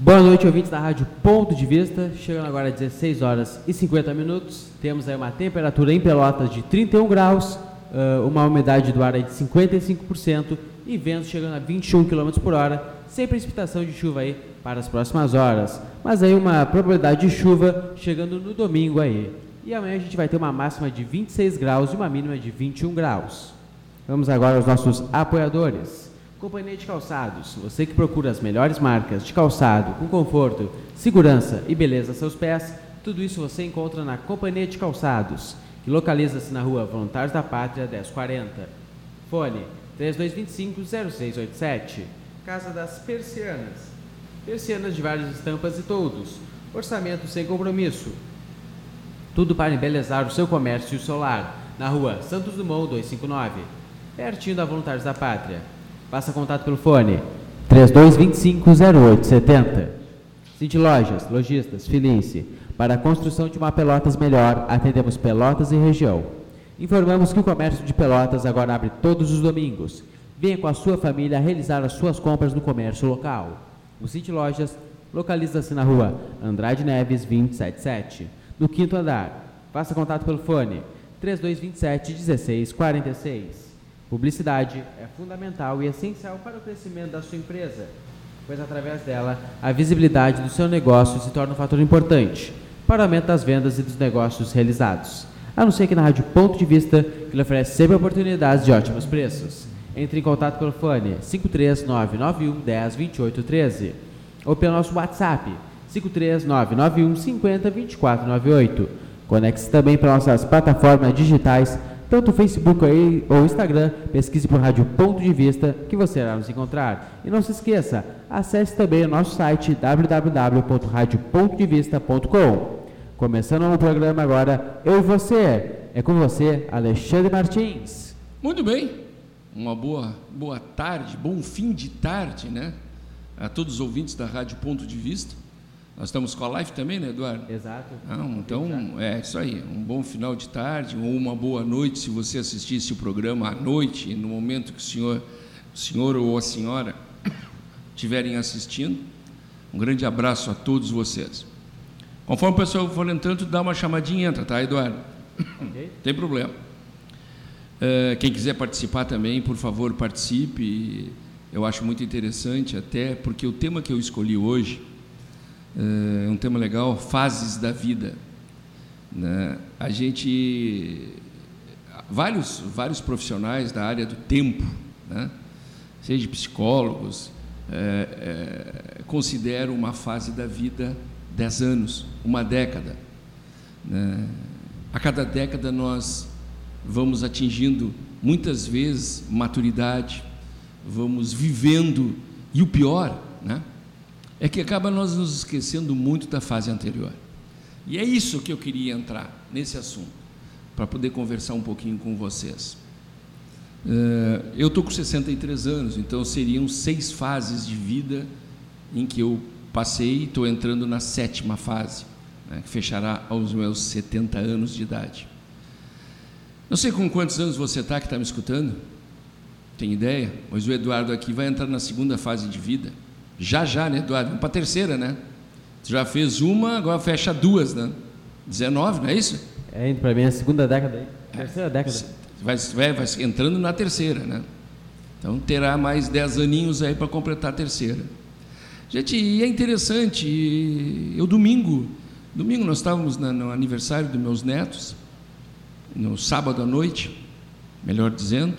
Boa noite, ouvintes da Rádio Ponto de Vista. Chegando agora às 16 horas e 50 minutos. Temos aí uma temperatura em Pelotas de 31 graus, uma umidade do ar de 55% e vento chegando a 21 km por hora, sem precipitação de chuva aí para as próximas horas. Mas aí uma probabilidade de chuva chegando no domingo aí. E amanhã a gente vai ter uma máxima de 26 graus e uma mínima de 21 graus. Vamos agora aos nossos apoiadores. Companhia de Calçados, você que procura as melhores marcas de calçado com conforto, segurança e beleza a seus pés, tudo isso você encontra na Companhia de Calçados, que localiza-se na rua Voluntários da Pátria 1040. Fone 3225-0687. Casa das Persianas. Persianas de várias estampas e todos. Orçamento sem compromisso. Tudo para embelezar o seu comércio e o seu lar. Na rua Santos Dumont 259. Pertinho da Voluntários da Pátria. Faça contato pelo fone 3225-0870. Cinti Lojas, Lojistas, Felice. Para a construção de uma Pelotas melhor, atendemos Pelotas e região. Informamos que o comércio de Pelotas agora abre todos os domingos. Venha com a sua família realizar as suas compras no comércio local. O Cinti Lojas localiza-se na rua Andrade Neves 277, no quinto andar. Faça contato pelo fone 3227 1646. Publicidade é fundamental e essencial para o crescimento da sua empresa, pois através dela a visibilidade do seu negócio se torna um fator importante para o aumento das vendas e dos negócios realizados. A não ser que na Rádio Ponto de Vista, que lhe oferece sempre oportunidades de ótimos preços. Entre em contato pelo fone 53991 10 28 13 ou pelo nosso WhatsApp 53991 50 24 98. Conecte-se também para nossas plataformas digitais tanto o Facebook aí, ou Instagram, pesquise por Rádio Ponto de Vista que você irá nos encontrar. E não se esqueça, acesse também o nosso site www.radiopontodevista.com. Começando o programa agora, eu e você. É com você, Alexandre Martins. Muito bem. Uma boa, boa tarde, bom fim de tarde, né? A todos os ouvintes da Rádio Ponto de Vista. Nós estamos com a live também, né, Eduardo? Exato. Não, então, é isso aí. Um bom final de tarde ou uma boa noite se você assistisse o programa à noite, no momento que o senhor, o senhor ou a senhora estiverem assistindo. Um grande abraço a todos vocês. Conforme o pessoal for entrando, dá uma chamadinha e entra, tá, Eduardo? Okay. Tem problema. Uh, quem quiser participar também, por favor, participe. Eu acho muito interessante, até porque o tema que eu escolhi hoje é um tema legal, fases da vida. Né? A gente, vários, vários profissionais da área do tempo, né? seja psicólogos, é, é, consideram uma fase da vida 10 anos, uma década. Né? A cada década nós vamos atingindo muitas vezes maturidade, vamos vivendo e o pior, né? É que acaba nós nos esquecendo muito da fase anterior. E é isso que eu queria entrar nesse assunto, para poder conversar um pouquinho com vocês. Uh, eu estou com 63 anos, então seriam seis fases de vida em que eu passei e estou entrando na sétima fase, né, que fechará aos meus 70 anos de idade. Não sei com quantos anos você está que está me escutando, tem ideia? Mas o Eduardo aqui vai entrar na segunda fase de vida. Já, já, né, Eduardo? Vamos para a terceira, né? Você já fez uma, agora fecha duas, né? 19, não é isso? É, para mim é a segunda década, terceira década. Vai, vai, vai entrando na terceira, né? Então terá mais dez aninhos aí para completar a terceira. Gente, e é interessante, eu domingo, domingo nós estávamos no aniversário dos meus netos, no sábado à noite, melhor dizendo,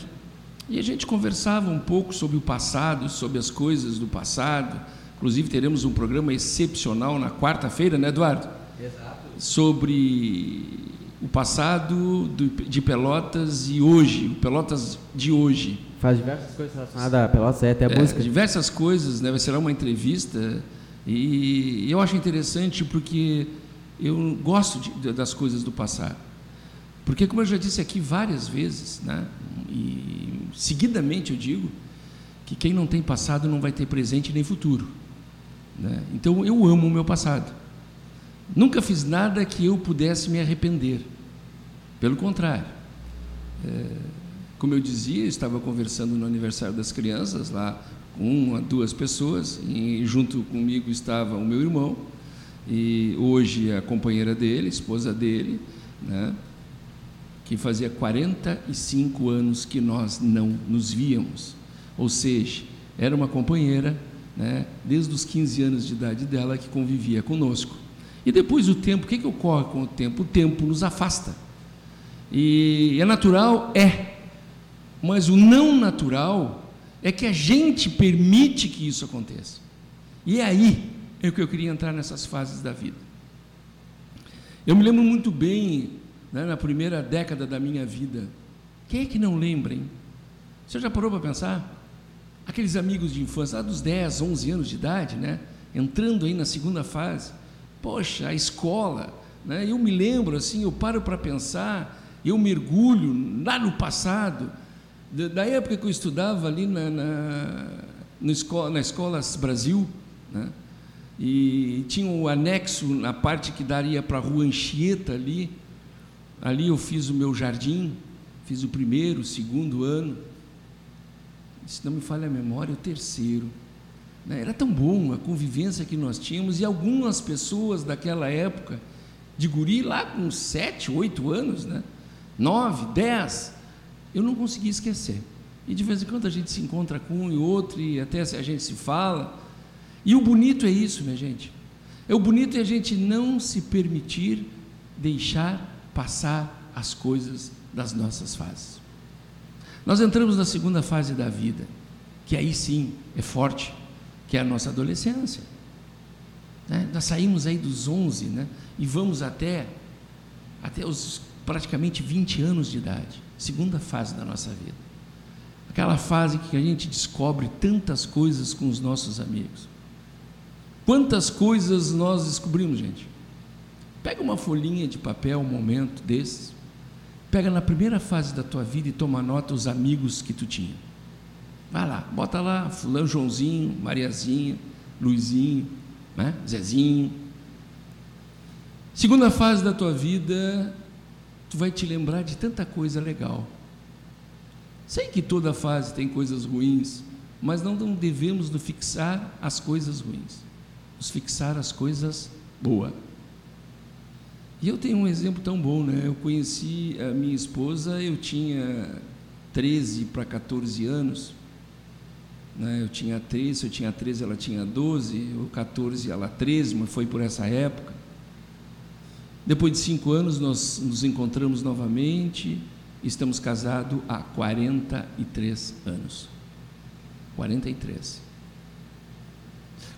e a gente conversava um pouco sobre o passado, sobre as coisas do passado. Inclusive, teremos um programa excepcional na quarta-feira, né, Eduardo? Exato. Sobre o passado de Pelotas e hoje, o Pelotas de hoje. Faz diversas coisas relacionadas a Pelotas, é, até a é, música. Diversas coisas, né? Será uma entrevista. E eu acho interessante porque eu gosto de, das coisas do passado. Porque, como eu já disse aqui várias vezes, né? e seguidamente eu digo que quem não tem passado não vai ter presente nem futuro. Né? Então eu amo o meu passado. Nunca fiz nada que eu pudesse me arrepender. Pelo contrário. É, como eu dizia, estava conversando no aniversário das crianças lá com uma, duas pessoas, e junto comigo estava o meu irmão, e hoje a companheira dele, esposa dele, né, que fazia 45 anos que nós não nos víamos. Ou seja, era uma companheira, né, desde os 15 anos de idade dela, que convivia conosco. E depois o tempo, o que, que ocorre com o tempo? O tempo nos afasta. E é natural? É. Mas o não natural é que a gente permite que isso aconteça. E é aí é que eu queria entrar nessas fases da vida. Eu me lembro muito bem, né, na primeira década da minha vida. Quem é que não lembra, hein? Você já parou para pensar? Aqueles amigos de infância, lá dos 10, 11 anos de idade, né? Entrando aí na segunda fase. Poxa, a escola, né? Eu me lembro assim, eu paro para pensar, eu mergulho lá no passado, da época que eu estudava ali na, na, na escola, na Escolas Brasil, né? e tinha um anexo na parte que daria para a rua Anchieta ali. Ali eu fiz o meu jardim, fiz o primeiro, o segundo ano. Se não me falha a memória, o terceiro. Né? Era tão bom a convivência que nós tínhamos e algumas pessoas daquela época, de guri lá com sete, oito anos, né? nove, dez, eu não consegui esquecer. E de vez em quando a gente se encontra com um e outro e até a gente se fala. E o bonito é isso, minha gente. É o bonito é a gente não se permitir deixar passar as coisas das nossas fases. Nós entramos na segunda fase da vida, que aí sim é forte, que é a nossa adolescência. Né? Nós saímos aí dos 11 né? e vamos até, até os praticamente 20 anos de idade, segunda fase da nossa vida. Aquela fase que a gente descobre tantas coisas com os nossos amigos. Quantas coisas nós descobrimos, gente? Pega uma folhinha de papel, um momento desses, pega na primeira fase da tua vida e toma nota os amigos que tu tinha. Vai lá, bota lá fulano Joãozinho, Mariazinha, Luizinho, né? Zezinho. Segunda fase da tua vida, tu vai te lembrar de tanta coisa legal. Sei que toda fase tem coisas ruins, mas não devemos nos fixar as coisas ruins nos fixar as coisas boas. E eu tenho um exemplo tão bom, né? Eu conheci a minha esposa, eu tinha 13 para 14 anos. Né? Eu tinha 13, eu tinha 13, ela tinha 12, eu 14, ela 13, mas foi por essa época. Depois de cinco anos, nós nos encontramos novamente, estamos casados há 43 anos. 43.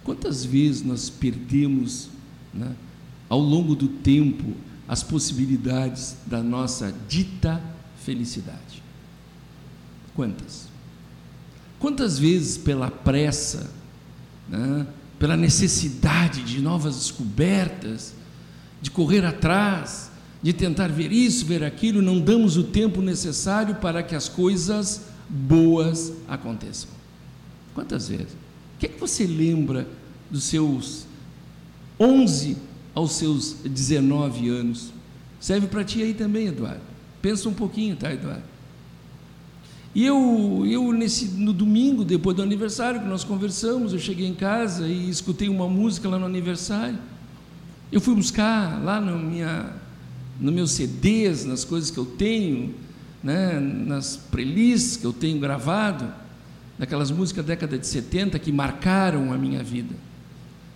Quantas vezes nós perdemos, né, ao longo do tempo, as possibilidades da nossa dita felicidade? Quantas? Quantas vezes, pela pressa, né, pela necessidade de novas descobertas, de correr atrás, de tentar ver isso, ver aquilo, não damos o tempo necessário para que as coisas boas aconteçam? Quantas vezes? que, é que você lembra dos seus 11 aos seus 19 anos? Serve para ti aí também, Eduardo. Pensa um pouquinho, tá, Eduardo? E eu, eu nesse, no domingo, depois do aniversário, que nós conversamos, eu cheguei em casa e escutei uma música lá no aniversário. Eu fui buscar lá no, minha, no meus CDs, nas coisas que eu tenho, né, nas playlists que eu tenho gravado daquelas músicas da década de 70 que marcaram a minha vida.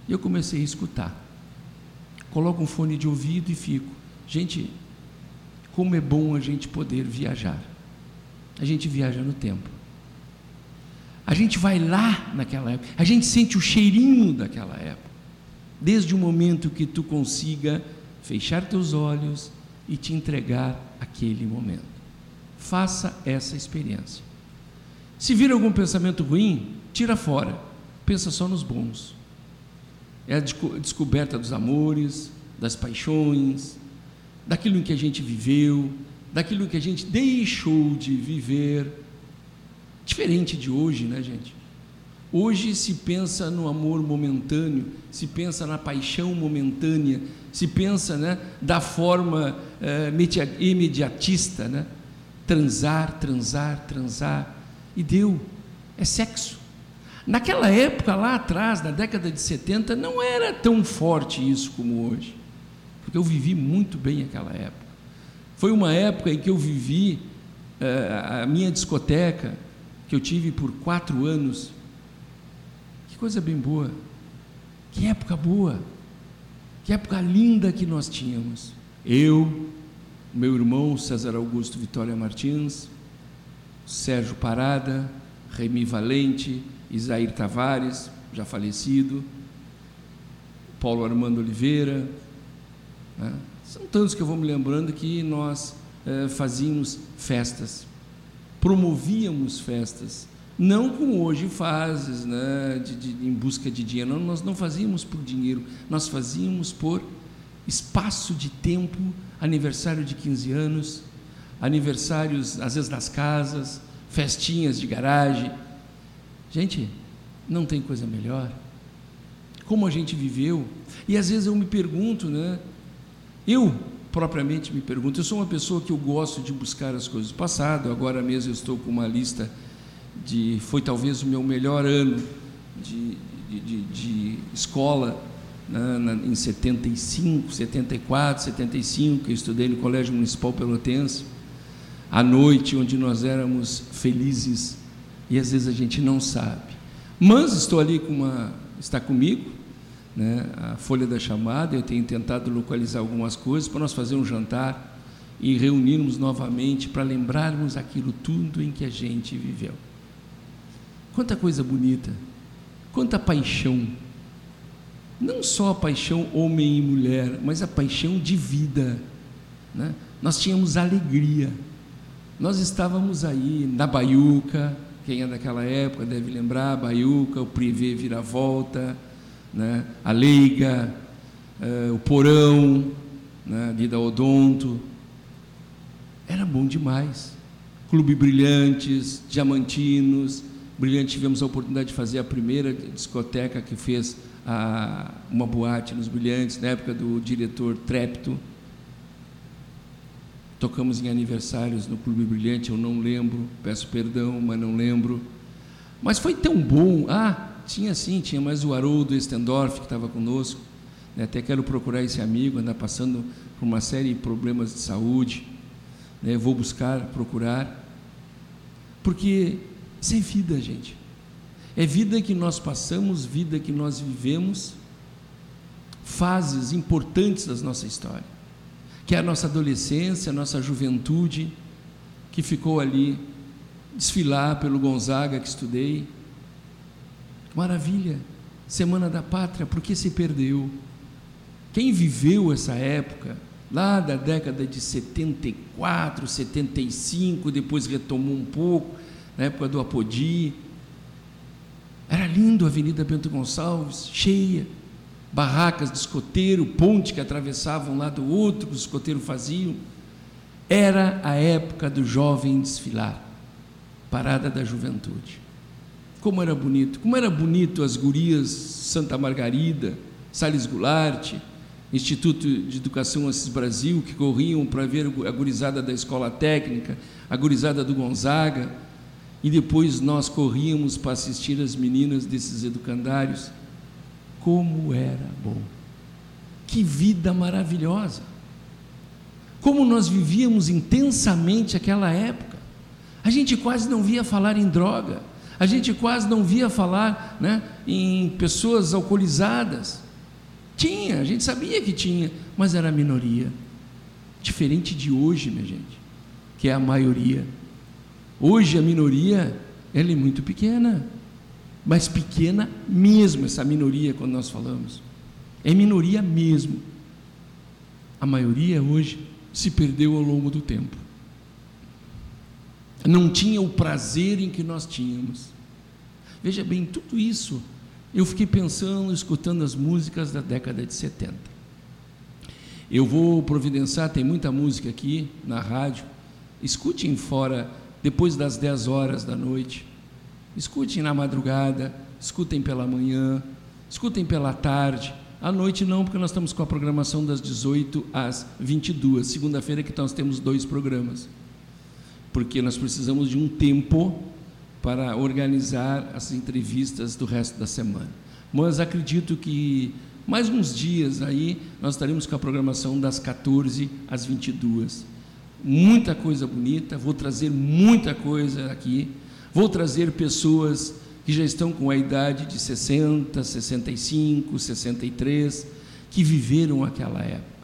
E eu comecei a escutar. Coloco um fone de ouvido e fico. Gente, como é bom a gente poder viajar. A gente viaja no tempo. A gente vai lá naquela época. A gente sente o cheirinho daquela época. Desde o momento que tu consiga fechar teus olhos e te entregar aquele momento. Faça essa experiência. Se vir algum pensamento ruim, tira fora. Pensa só nos bons. É a descoberta dos amores, das paixões, daquilo em que a gente viveu, daquilo que a gente deixou de viver. Diferente de hoje, né, gente? Hoje se pensa no amor momentâneo, se pensa na paixão momentânea, se pensa né, da forma eh, imediatista, né? transar, transar, transar, e deu. É sexo. Naquela época, lá atrás, na década de 70, não era tão forte isso como hoje, porque eu vivi muito bem aquela época. Foi uma época em que eu vivi uh, a minha discoteca, que eu tive por quatro anos. Que coisa bem boa, que época boa, que época linda que nós tínhamos. Eu, meu irmão César Augusto Vitória Martins, Sérgio Parada, Remy Valente, Isair Tavares, já falecido, Paulo Armando Oliveira. Né? São tantos que eu vou me lembrando que nós eh, fazíamos festas, promovíamos festas, não como hoje fazes, né, de, de, em busca de dinheiro. Não, nós não fazíamos por dinheiro, nós fazíamos por espaço de tempo, aniversário de 15 anos, aniversários, às vezes nas casas, festinhas de garagem, Gente, não tem coisa melhor. Como a gente viveu. E às vezes eu me pergunto, né? Eu propriamente me pergunto, eu sou uma pessoa que eu gosto de buscar as coisas do passado, agora mesmo eu estou com uma lista de. Foi talvez o meu melhor ano de, de, de, de escola, né, em 75, 74, 75, que eu estudei no Colégio Municipal Pelotense, à noite, onde nós éramos felizes e às vezes a gente não sabe. Mas estou ali com uma, está comigo, né, a folha da chamada, eu tenho tentado localizar algumas coisas para nós fazer um jantar e reunirmos novamente para lembrarmos aquilo tudo em que a gente viveu. Quanta coisa bonita, quanta paixão. Não só a paixão homem e mulher, mas a paixão de vida. Né? Nós tínhamos alegria. Nós estávamos aí na Baiuca, quem é daquela época deve lembrar, Baiuca, o Privé Viravolta, né? a Leiga, uh, o Porão, né? ali da Odonto. Era bom demais. Clube Brilhantes, Diamantinos. Brilhante, tivemos a oportunidade de fazer a primeira discoteca que fez a, uma boate nos Brilhantes, na época do diretor Trepto. Tocamos em aniversários no Clube Brilhante, eu não lembro, peço perdão, mas não lembro. Mas foi tão bom. Ah, tinha sim, tinha mais o Haroldo Estendorf que estava conosco. Né? Até quero procurar esse amigo, anda passando por uma série de problemas de saúde. Né? Vou buscar, procurar. Porque isso é vida, gente. É vida que nós passamos, vida que nós vivemos, fases importantes da nossa história que é a nossa adolescência, a nossa juventude, que ficou ali, desfilar pelo Gonzaga que estudei. Maravilha, Semana da Pátria, por que se perdeu? Quem viveu essa época, lá da década de 74, 75, depois retomou um pouco, na época do Apodi, era lindo a Avenida Bento Gonçalves, cheia, barracas de escoteiro, ponte que atravessavam um lado do outro, que os escoteiros faziam. Era a época do jovem desfilar, parada da juventude. Como era bonito, como era bonito as gurias Santa Margarida, Sales Goulart, Instituto de Educação Assis Brasil, que corriam para ver a gurizada da escola técnica, a gurizada do Gonzaga, e depois nós corríamos para assistir as meninas desses educandários como era bom. Que vida maravilhosa. Como nós vivíamos intensamente aquela época. A gente quase não via falar em droga. A gente quase não via falar né, em pessoas alcoolizadas. Tinha, a gente sabia que tinha, mas era a minoria. Diferente de hoje, minha gente, que é a maioria. Hoje a minoria ela é muito pequena mas pequena mesmo essa minoria quando nós falamos. É minoria mesmo. A maioria hoje se perdeu ao longo do tempo. Não tinha o prazer em que nós tínhamos. Veja bem, tudo isso eu fiquei pensando, escutando as músicas da década de 70. Eu vou providenciar, tem muita música aqui na rádio. Escutem fora, depois das 10 horas da noite Escutem na madrugada, escutem pela manhã, escutem pela tarde. À noite não, porque nós estamos com a programação das 18 às 22. Segunda-feira que nós temos dois programas. Porque nós precisamos de um tempo para organizar as entrevistas do resto da semana. Mas acredito que mais uns dias aí nós estaremos com a programação das 14 às 22. Muita coisa bonita, vou trazer muita coisa aqui. Vou trazer pessoas que já estão com a idade de 60, 65, 63, que viveram aquela época.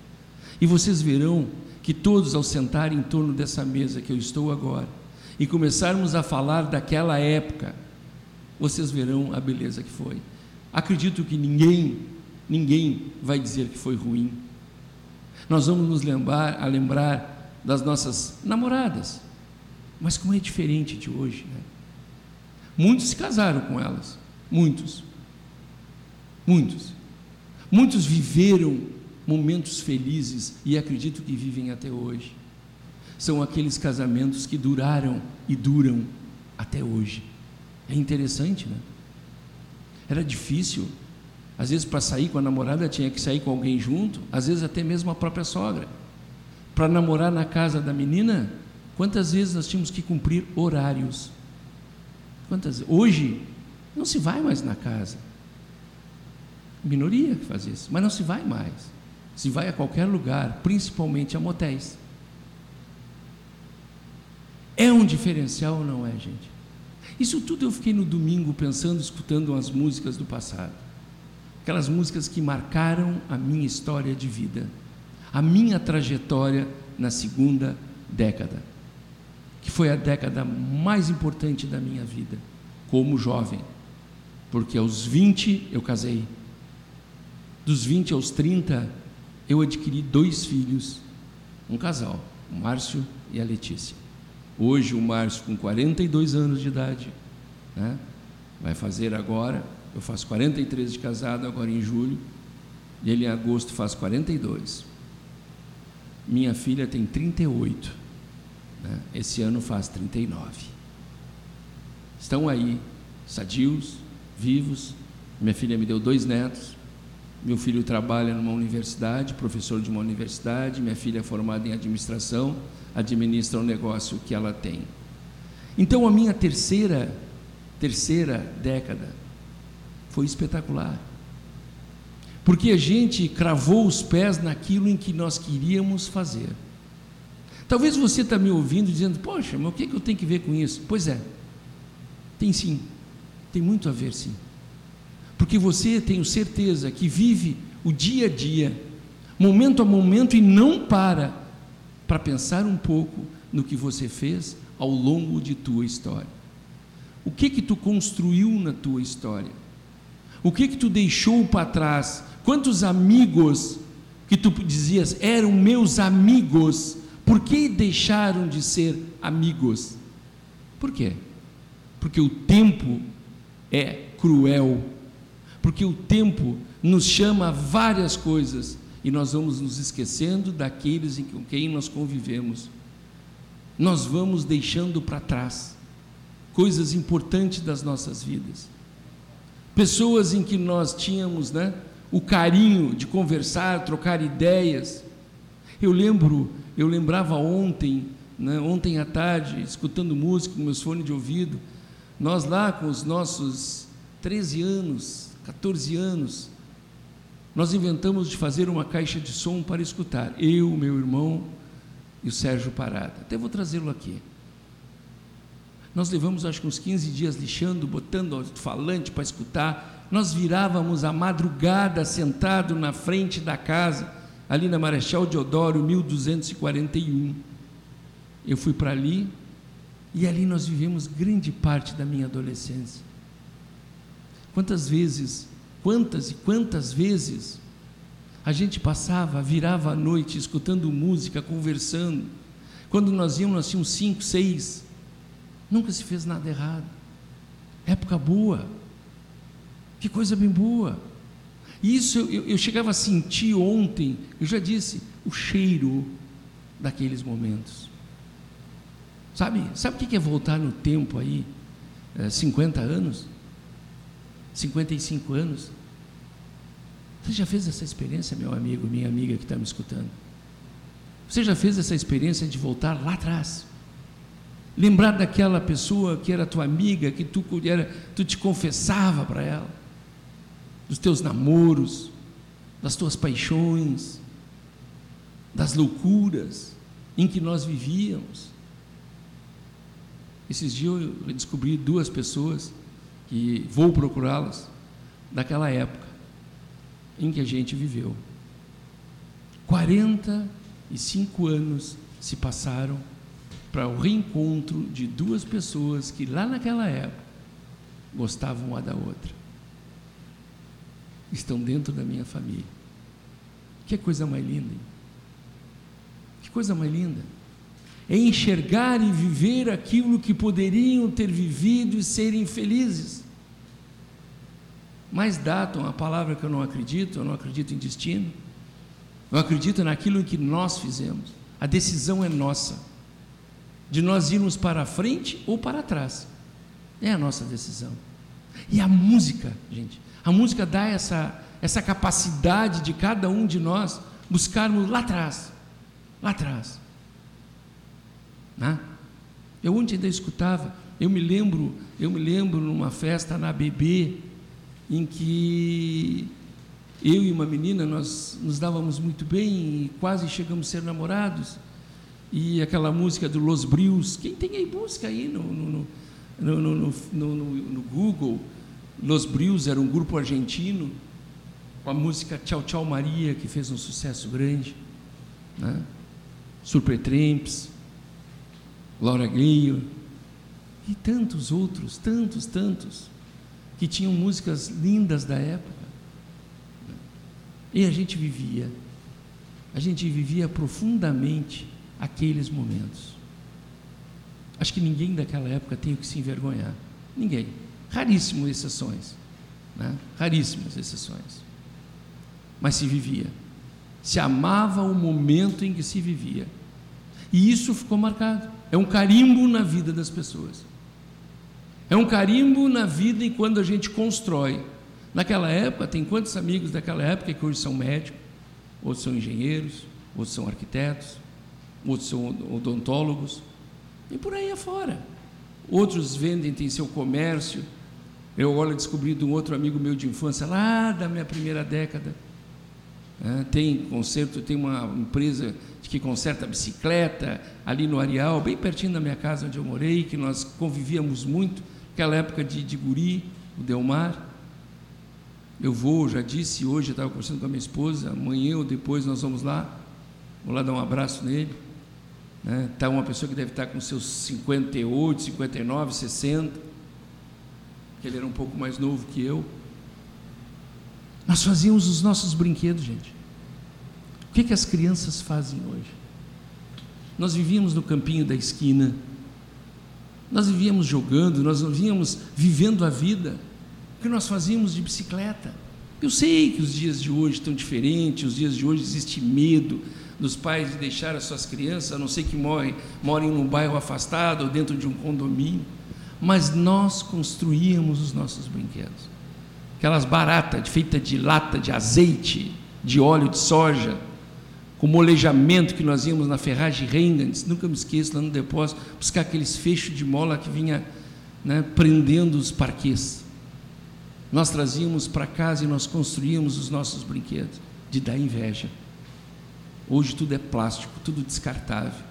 E vocês verão que todos, ao sentarem em torno dessa mesa que eu estou agora, e começarmos a falar daquela época, vocês verão a beleza que foi. Acredito que ninguém, ninguém vai dizer que foi ruim. Nós vamos nos lembrar, a lembrar das nossas namoradas, mas como é diferente de hoje, né? Muitos se casaram com elas, muitos, muitos, muitos viveram momentos felizes e acredito que vivem até hoje. São aqueles casamentos que duraram e duram até hoje. É interessante, né? Era difícil. Às vezes, para sair com a namorada, tinha que sair com alguém junto, às vezes, até mesmo a própria sogra. Para namorar na casa da menina, quantas vezes nós tínhamos que cumprir horários? Quantas Hoje, não se vai mais na casa. Minoria que faz isso, mas não se vai mais se vai a qualquer lugar, principalmente a motéis. É um diferencial ou não é, gente? Isso tudo eu fiquei no domingo pensando, escutando as músicas do passado. Aquelas músicas que marcaram a minha história de vida, a minha trajetória na segunda década, que foi a década mais importante da minha vida, como jovem, porque aos 20 eu casei, dos 20 aos 30 eu adquiri dois filhos, um casal, o Márcio e a Letícia. Hoje o Márcio com 42 anos de idade, né? vai fazer agora, eu faço 43 de casado agora em julho, e ele em agosto faz 42. Minha filha tem 38, né? esse ano faz 39. Estão aí, sadios, vivos. Minha filha me deu dois netos, meu filho trabalha numa universidade, professor de uma universidade, minha filha é formada em administração, administra o negócio que ela tem. Então a minha terceira terceira década foi espetacular. Porque a gente cravou os pés naquilo em que nós queríamos fazer. Talvez você está me ouvindo dizendo, poxa, mas o que, que eu tenho que ver com isso? Pois é, tem sim, tem muito a ver sim porque você tenho certeza que vive o dia a dia, momento a momento e não para para pensar um pouco no que você fez ao longo de tua história. O que que tu construiu na tua história? O que que tu deixou para trás? Quantos amigos que tu dizias eram meus amigos, por que deixaram de ser amigos? Por quê? Porque o tempo é cruel porque o tempo nos chama a várias coisas e nós vamos nos esquecendo daqueles com quem nós convivemos. Nós vamos deixando para trás coisas importantes das nossas vidas. Pessoas em que nós tínhamos, né, o carinho de conversar, trocar ideias. Eu lembro, eu lembrava ontem, né, ontem à tarde, escutando música com meus fones de ouvido, nós lá com os nossos 13 anos, 14 anos, nós inventamos de fazer uma caixa de som para escutar. Eu, meu irmão e o Sérgio Parada. Até vou trazê-lo aqui. Nós levamos acho que uns 15 dias lixando, botando alto-falante para escutar. Nós virávamos a madrugada sentado na frente da casa, ali na Marechal Deodoro, 1241. Eu fui para ali e ali nós vivemos grande parte da minha adolescência. Quantas vezes, quantas e quantas vezes a gente passava, virava a noite escutando música, conversando. Quando nós íamos, nós tínhamos cinco, seis. Nunca se fez nada errado. Época boa. Que coisa bem boa. Isso eu, eu chegava a sentir ontem, eu já disse, o cheiro daqueles momentos. Sabe, sabe o que é voltar no tempo aí? É, 50 anos? 55 anos. Você já fez essa experiência, meu amigo, minha amiga que está me escutando? Você já fez essa experiência de voltar lá atrás? lembrar daquela pessoa que era tua amiga, que tu, era, tu te confessava para ela, dos teus namoros, das tuas paixões, das loucuras em que nós vivíamos. Esses dias eu descobri duas pessoas que vou procurá-las daquela época em que a gente viveu. 45 anos se passaram para o reencontro de duas pessoas que lá naquela época gostavam uma da outra. Estão dentro da minha família. Que coisa mais linda. Hein? Que coisa mais linda. É enxergar e viver aquilo que poderiam ter vivido e serem felizes. Mas datam a palavra que eu não acredito, eu não acredito em destino. Eu acredito naquilo que nós fizemos. A decisão é nossa de nós irmos para frente ou para trás. É a nossa decisão. E a música, gente, a música dá essa, essa capacidade de cada um de nós buscarmos lá atrás, lá atrás. Né? Eu ontem ainda escutava, eu me lembro, eu me lembro numa festa na BB, em que eu e uma menina, nós nos dávamos muito bem e quase chegamos a ser namorados e aquela música do Los Brios. Quem tem aí, busca aí no, no, no, no, no Google. Los Brios era um grupo argentino com a música Tchau Tchau Maria, que fez um sucesso grande. Né? Supertramps, Laura Gale e tantos outros, tantos, tantos, que tinham músicas lindas da época. E a gente vivia, a gente vivia profundamente aqueles momentos. Acho que ninguém daquela época tem o que se envergonhar. Ninguém. Raríssimas exceções. Né? Raríssimas exceções. Mas se vivia. Se amava o momento em que se vivia. E isso ficou marcado. É um carimbo na vida das pessoas. É um carimbo na vida e quando a gente constrói. Naquela época, tem quantos amigos daquela época que hoje são médicos, outros são engenheiros, outros são arquitetos, outros são odontólogos, e por aí afora. Outros vendem, têm seu comércio. Eu agora descobri de um outro amigo meu de infância, lá da minha primeira década. É, tem conserto, tem uma empresa que conserta bicicleta ali no Areal, bem pertinho da minha casa onde eu morei, que nós convivíamos muito, aquela época de, de guri, o Delmar. Eu vou, já disse hoje, eu estava conversando com a minha esposa, amanhã ou depois nós vamos lá, vou lá dar um abraço nele. Né? Tá uma pessoa que deve estar com seus 58, 59, 60, que ele era um pouco mais novo que eu. Nós fazíamos os nossos brinquedos, gente. O que, que as crianças fazem hoje? Nós vivíamos no campinho da esquina, nós vivíamos jogando, nós vivíamos vivendo a vida. O que nós fazíamos de bicicleta? Eu sei que os dias de hoje estão diferentes, os dias de hoje existe medo, dos pais de deixar as suas crianças, a não ser que morem, morem num bairro afastado ou dentro de um condomínio, mas nós construíamos os nossos brinquedos. Aquelas baratas feitas de lata de azeite, de óleo de soja, com molejamento que nós íamos na ferragem Rengens, nunca me esqueço, lá no depósito, buscar aqueles fechos de mola que vinha né, prendendo os parquês. Nós trazíamos para casa e nós construíamos os nossos brinquedos, de dar inveja. Hoje tudo é plástico, tudo descartável.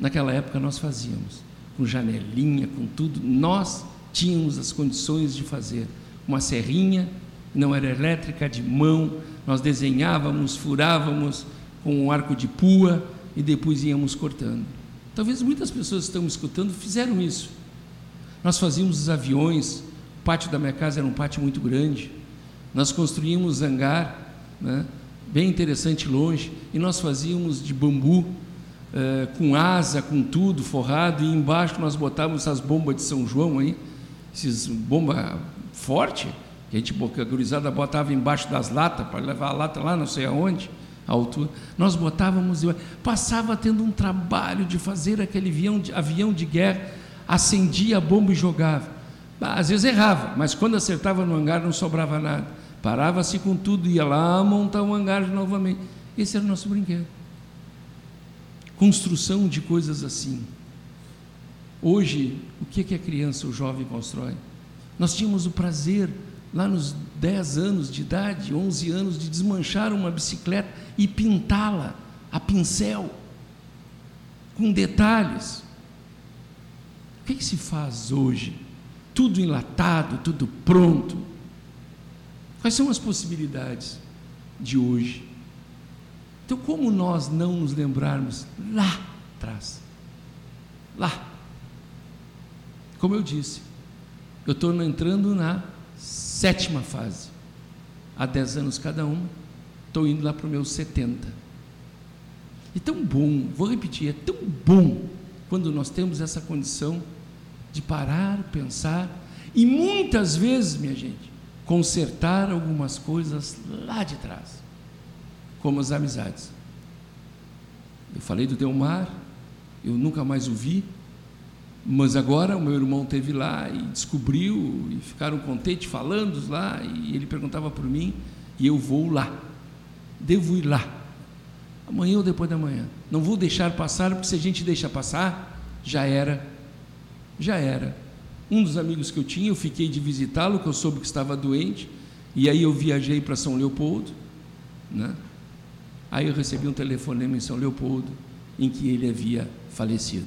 Naquela época nós fazíamos, com janelinha, com tudo. Nós tínhamos as condições de fazer. Uma serrinha, não era elétrica, de mão, nós desenhávamos, furávamos com um arco de pua e depois íamos cortando. Talvez muitas pessoas que estão me escutando fizeram isso. Nós fazíamos os aviões, o pátio da minha casa era um pátio muito grande. Nós construímos hangar, né? bem interessante longe, e nós fazíamos de bambu, eh, com asa, com tudo forrado, e embaixo nós botávamos essas bombas de São João aí, esses bomba forte, que a gente, a gurizada botava embaixo das latas, para levar a lata lá não sei aonde, a altura. Nós botávamos, passava tendo um trabalho de fazer aquele avião de, avião de guerra, acendia a bomba e jogava. Às vezes errava, mas quando acertava no hangar não sobrava nada. Parava-se com tudo, ia lá montar um hangar novamente. Esse era o nosso brinquedo. Construção de coisas assim. Hoje, o que, que a criança, o jovem constrói? Nós tínhamos o prazer, lá nos 10 anos de idade, 11 anos, de desmanchar uma bicicleta e pintá-la a pincel, com detalhes. O que, que se faz hoje? Tudo enlatado, tudo pronto. Quais são as possibilidades de hoje? Então, como nós não nos lembrarmos lá atrás? Lá. Como eu disse, eu estou entrando na sétima fase. Há dez anos cada uma, estou indo lá para o meu 70. E tão bom, vou repetir, é tão bom quando nós temos essa condição de parar, pensar e muitas vezes, minha gente, consertar algumas coisas lá de trás como as amizades. Eu falei do Delmar, eu nunca mais o vi, mas agora o meu irmão teve lá e descobriu e ficaram contentes falando lá e ele perguntava por mim e eu vou lá. Devo ir lá. Amanhã ou depois da manhã. Não vou deixar passar, porque se a gente deixa passar, já era. Já era. Um dos amigos que eu tinha, eu fiquei de visitá-lo, que eu soube que estava doente, e aí eu viajei para São Leopoldo, né? Aí eu recebi um telefonema em São Leopoldo, em que ele havia falecido.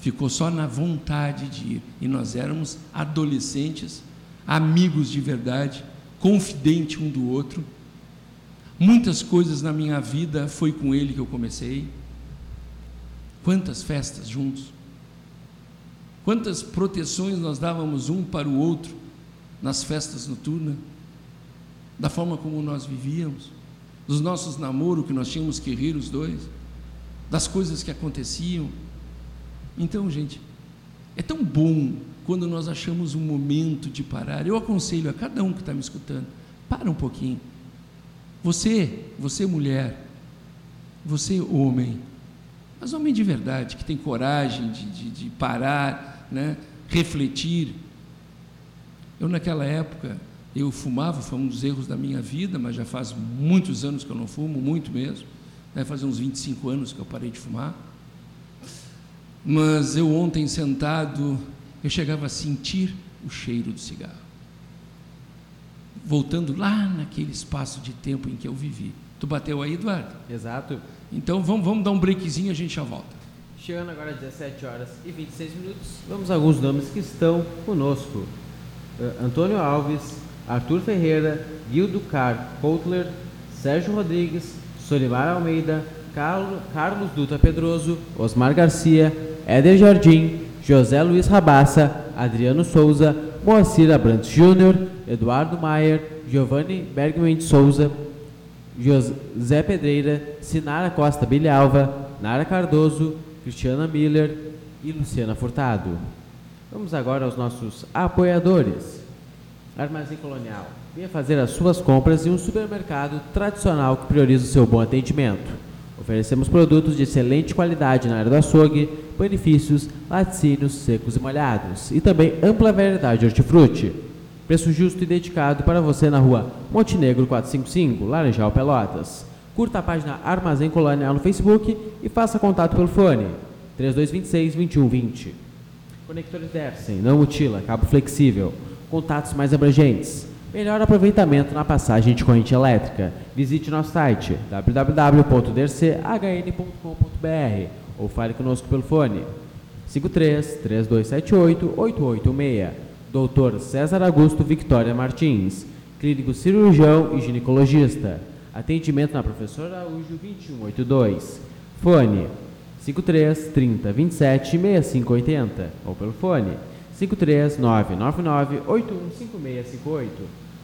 Ficou só na vontade de ir. E nós éramos adolescentes, amigos de verdade, confidente um do outro. Muitas coisas na minha vida foi com ele que eu comecei. Quantas festas juntos. Quantas proteções nós dávamos um para o outro nas festas noturnas, da forma como nós vivíamos dos nossos namoros que nós tínhamos que rir os dois, das coisas que aconteciam. Então, gente, é tão bom quando nós achamos um momento de parar. Eu aconselho a cada um que está me escutando, para um pouquinho. Você, você mulher, você homem, mas homem de verdade, que tem coragem de, de, de parar, né, refletir. Eu naquela época eu fumava, foi um dos erros da minha vida, mas já faz muitos anos que eu não fumo, muito mesmo. Vai fazer uns 25 anos que eu parei de fumar. Mas eu ontem sentado, eu chegava a sentir o cheiro do cigarro. Voltando lá naquele espaço de tempo em que eu vivi. Tu bateu aí, Eduardo? Exato. Então vamos, vamos dar um breakzinho e a gente já volta. Chegando agora às 17 horas e 26 minutos, vamos a alguns nomes que estão conosco. Uh, Antônio Alves, Arthur Ferreira, Guildo Car Coutler, Sérgio Rodrigues, Solimar Almeida, Carlos Dutra Pedroso, Osmar Garcia, Éder Jardim, José Luiz Rabassa, Adriano Souza, Moacir Abrantes Júnior, Eduardo Maier, Giovanni Bergman de Souza, José Pedreira, Sinara Costa Bilhalva, Nara Cardoso, Cristiana Miller e Luciana Furtado. Vamos agora aos nossos apoiadores. Armazém Colonial. Venha fazer as suas compras em um supermercado tradicional que prioriza o seu bom atendimento. Oferecemos produtos de excelente qualidade na área do açougue, benefícios, laticínios secos e molhados e também ampla variedade de hortifruti. Preço justo e dedicado para você na rua Montenegro 455, Laranjal Pelotas. Curta a página Armazém Colonial no Facebook e faça contato pelo fone 3226 2120. Conectores Dersen, não mutila, cabo flexível contatos mais abrangentes, melhor aproveitamento na passagem de corrente elétrica. Visite nosso site www.drchn.com.br ou fale conosco pelo fone 53 3278 8816. Dr. César Augusto Victoria Martins, clínico cirurgião e ginecologista. Atendimento na Professora Araújo 2182. Fone 53 30 27 6580 ou pelo fone 53999815658.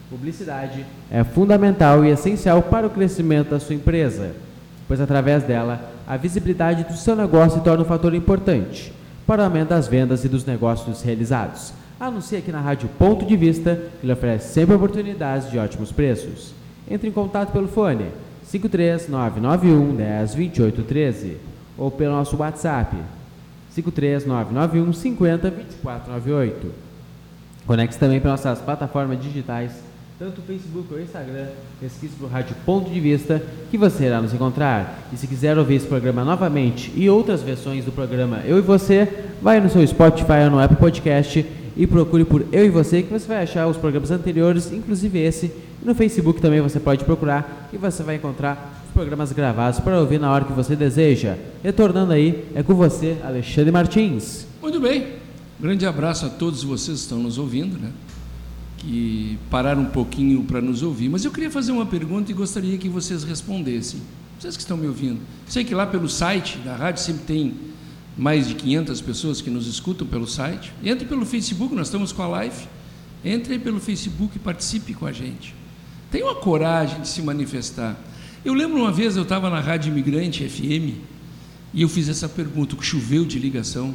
Publicidade é fundamental e essencial para o crescimento da sua empresa, pois através dela a visibilidade do seu negócio se torna um fator importante para o aumento das vendas e dos negócios realizados. Anuncie aqui na Rádio Ponto de Vista, que lhe oferece sempre oportunidades de ótimos preços. Entre em contato pelo fone 53991 10 28 13 ou pelo nosso WhatsApp 53991 50 2498. Conecte também para nossas plataformas digitais tanto o Facebook ou o Instagram, pesquise por Rádio Ponto de Vista, que você irá nos encontrar. E se quiser ouvir esse programa novamente e outras versões do programa Eu e Você, vai no seu Spotify ou no Apple Podcast e procure por Eu e Você, que você vai achar os programas anteriores, inclusive esse. No Facebook também você pode procurar e você vai encontrar programas gravados para ouvir na hora que você deseja. Retornando aí, é com você, Alexandre Martins. Muito bem. Grande abraço a todos vocês que estão nos ouvindo, né? que pararam um pouquinho para nos ouvir. Mas eu queria fazer uma pergunta e gostaria que vocês respondessem. Vocês que estão me ouvindo. Sei que lá pelo site da rádio sempre tem mais de 500 pessoas que nos escutam pelo site. Entre pelo Facebook, nós estamos com a live. Entre pelo Facebook e participe com a gente. Tenha uma coragem de se manifestar. Eu lembro uma vez, eu estava na Rádio Imigrante FM e eu fiz essa pergunta, que choveu de ligação.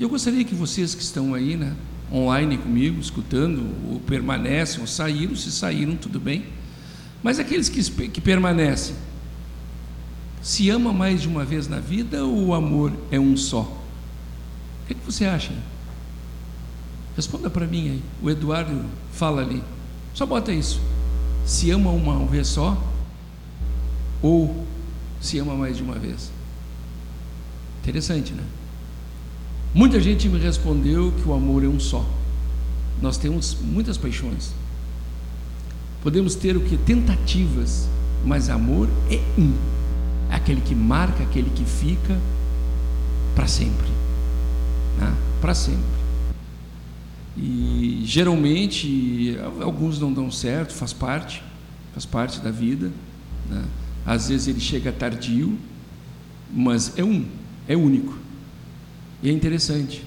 Eu gostaria que vocês que estão aí, né, online comigo, escutando, ou permanecem, ou saíram, se saíram, tudo bem. Mas aqueles que, que permanecem, se ama mais de uma vez na vida ou o amor é um só? O que, é que você acha? Responda para mim aí. O Eduardo fala ali. Só bota isso. Se ama uma vez só ou se ama mais de uma vez? Interessante, né? Muita gente me respondeu que o amor é um só. Nós temos muitas paixões. Podemos ter o que? Tentativas, mas amor é um. É aquele que marca, aquele que fica para sempre. Né? Para sempre. E geralmente, alguns não dão certo, faz parte, faz parte da vida. Né? Às vezes ele chega tardio, mas é um, é único. E é interessante.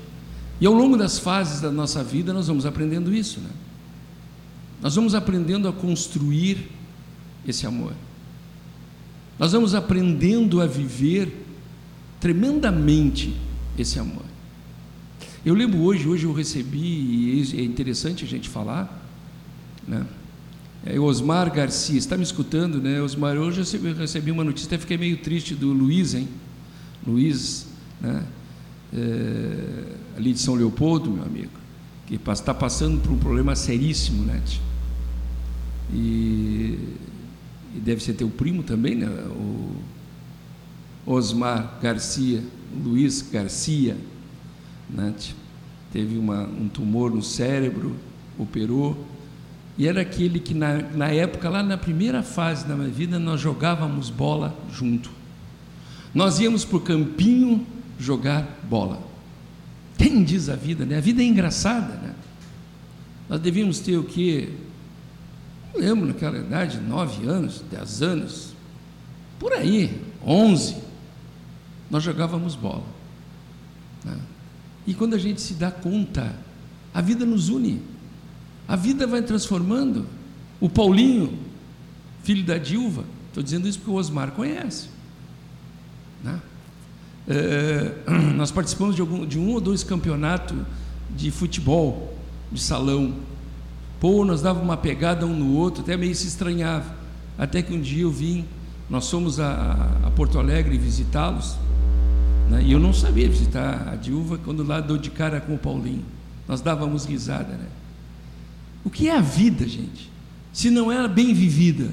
E ao longo das fases da nossa vida, nós vamos aprendendo isso, né? Nós vamos aprendendo a construir esse amor. Nós vamos aprendendo a viver tremendamente esse amor. Eu lembro hoje, hoje eu recebi, e é interessante a gente falar, né? É Osmar Garcia, está me escutando, né? Osmar, hoje eu recebi uma notícia, até fiquei meio triste do Luiz, hein? Luiz, né? é, ali de São Leopoldo, meu amigo, que está passando por um problema seríssimo, né? E, e deve ser teu primo também, né? O Osmar Garcia, Luiz Garcia, né? Teve uma, um tumor no cérebro, operou, e era aquele que na, na época, lá na primeira fase da minha vida, nós jogávamos bola junto. Nós íamos para o campinho jogar bola. Quem diz a vida, né? A vida é engraçada, né? Nós devíamos ter o que? Não lembro naquela idade, nove anos, dez anos, por aí, onze, nós jogávamos bola. Né? E quando a gente se dá conta, a vida nos une, a vida vai transformando. O Paulinho, filho da Dilva, estou dizendo isso porque o Osmar conhece. Né? É, nós participamos de, algum, de um ou dois campeonatos de futebol, de salão. Pô, nós dava uma pegada um no outro, até meio se estranhava. Até que um dia eu vim, nós fomos a, a Porto Alegre visitá-los, né? e eu não sabia visitar a Dilva quando lá dou de cara com o Paulinho. Nós dávamos risada, né? O que é a vida, gente? Se não é bem vivida.